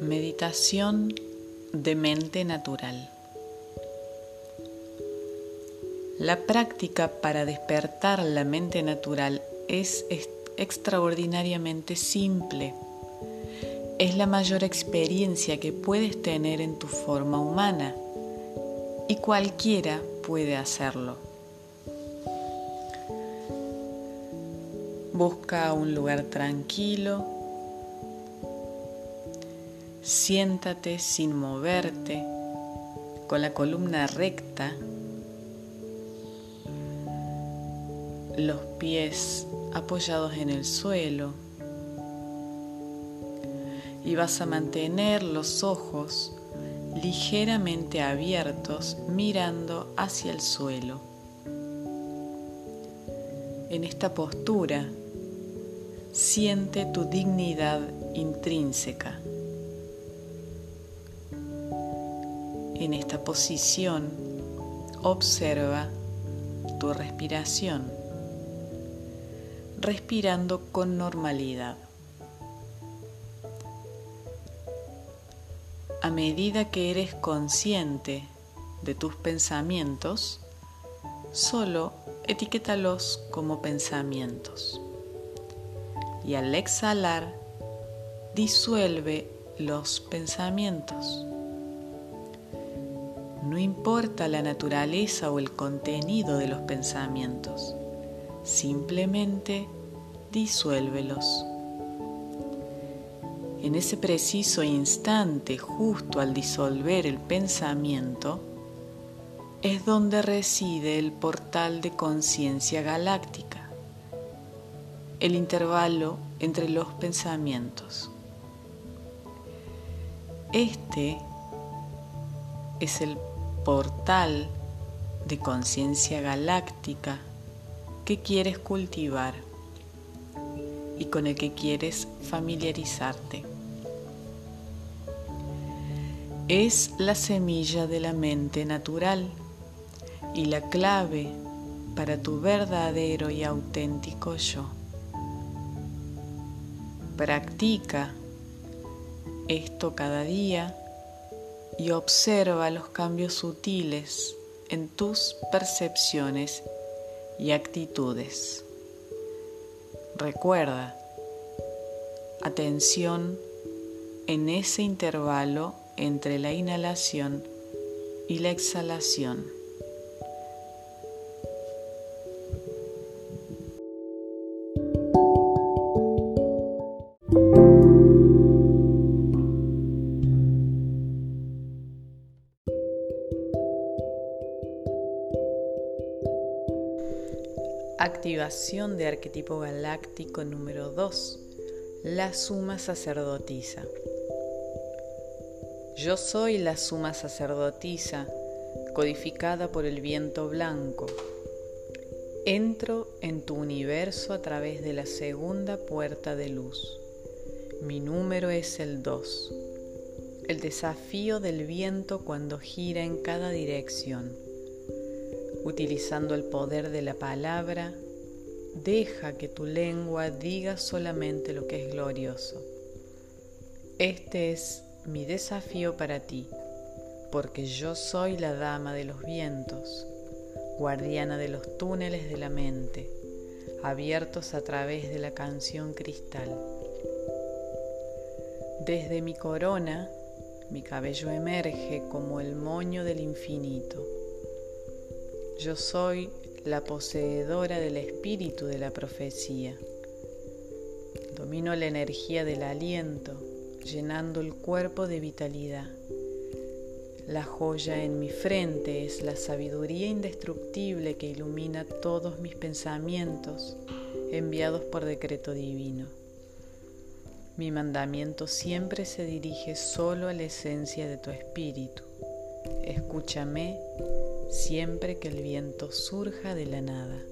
Meditación de mente natural. La práctica para despertar la mente natural es extraordinariamente simple. Es la mayor experiencia que puedes tener en tu forma humana y cualquiera puede hacerlo. Busca un lugar tranquilo Siéntate sin moverte, con la columna recta, los pies apoyados en el suelo y vas a mantener los ojos ligeramente abiertos mirando hacia el suelo. En esta postura siente tu dignidad intrínseca. En esta posición observa tu respiración, respirando con normalidad. A medida que eres consciente de tus pensamientos, solo etiquétalos como pensamientos. Y al exhalar, disuelve los pensamientos. No importa la naturaleza o el contenido de los pensamientos, simplemente disuélvelos. En ese preciso instante, justo al disolver el pensamiento, es donde reside el portal de conciencia galáctica, el intervalo entre los pensamientos. Este es el portal de conciencia galáctica que quieres cultivar y con el que quieres familiarizarte. Es la semilla de la mente natural y la clave para tu verdadero y auténtico yo. Practica esto cada día y observa los cambios sutiles en tus percepciones y actitudes. Recuerda, atención en ese intervalo entre la inhalación y la exhalación. Activación de arquetipo galáctico número 2. La suma sacerdotisa. Yo soy la suma sacerdotisa, codificada por el viento blanco. Entro en tu universo a través de la segunda puerta de luz. Mi número es el 2. El desafío del viento cuando gira en cada dirección Utilizando el poder de la palabra, deja que tu lengua diga solamente lo que es glorioso. Este es mi desafío para ti, porque yo soy la dama de los vientos, guardiana de los túneles de la mente, abiertos a través de la canción cristal. Desde mi corona, mi cabello emerge como el moño del infinito yo soy la poseedora del espíritu de la profecía. Domino la energía del aliento, llenando el cuerpo de vitalidad. La joya en mi frente es la sabiduría indestructible que ilumina todos mis pensamientos enviados por decreto divino. Mi mandamiento siempre se dirige solo a la esencia de tu espíritu. Escúchame siempre que el viento surja de la nada.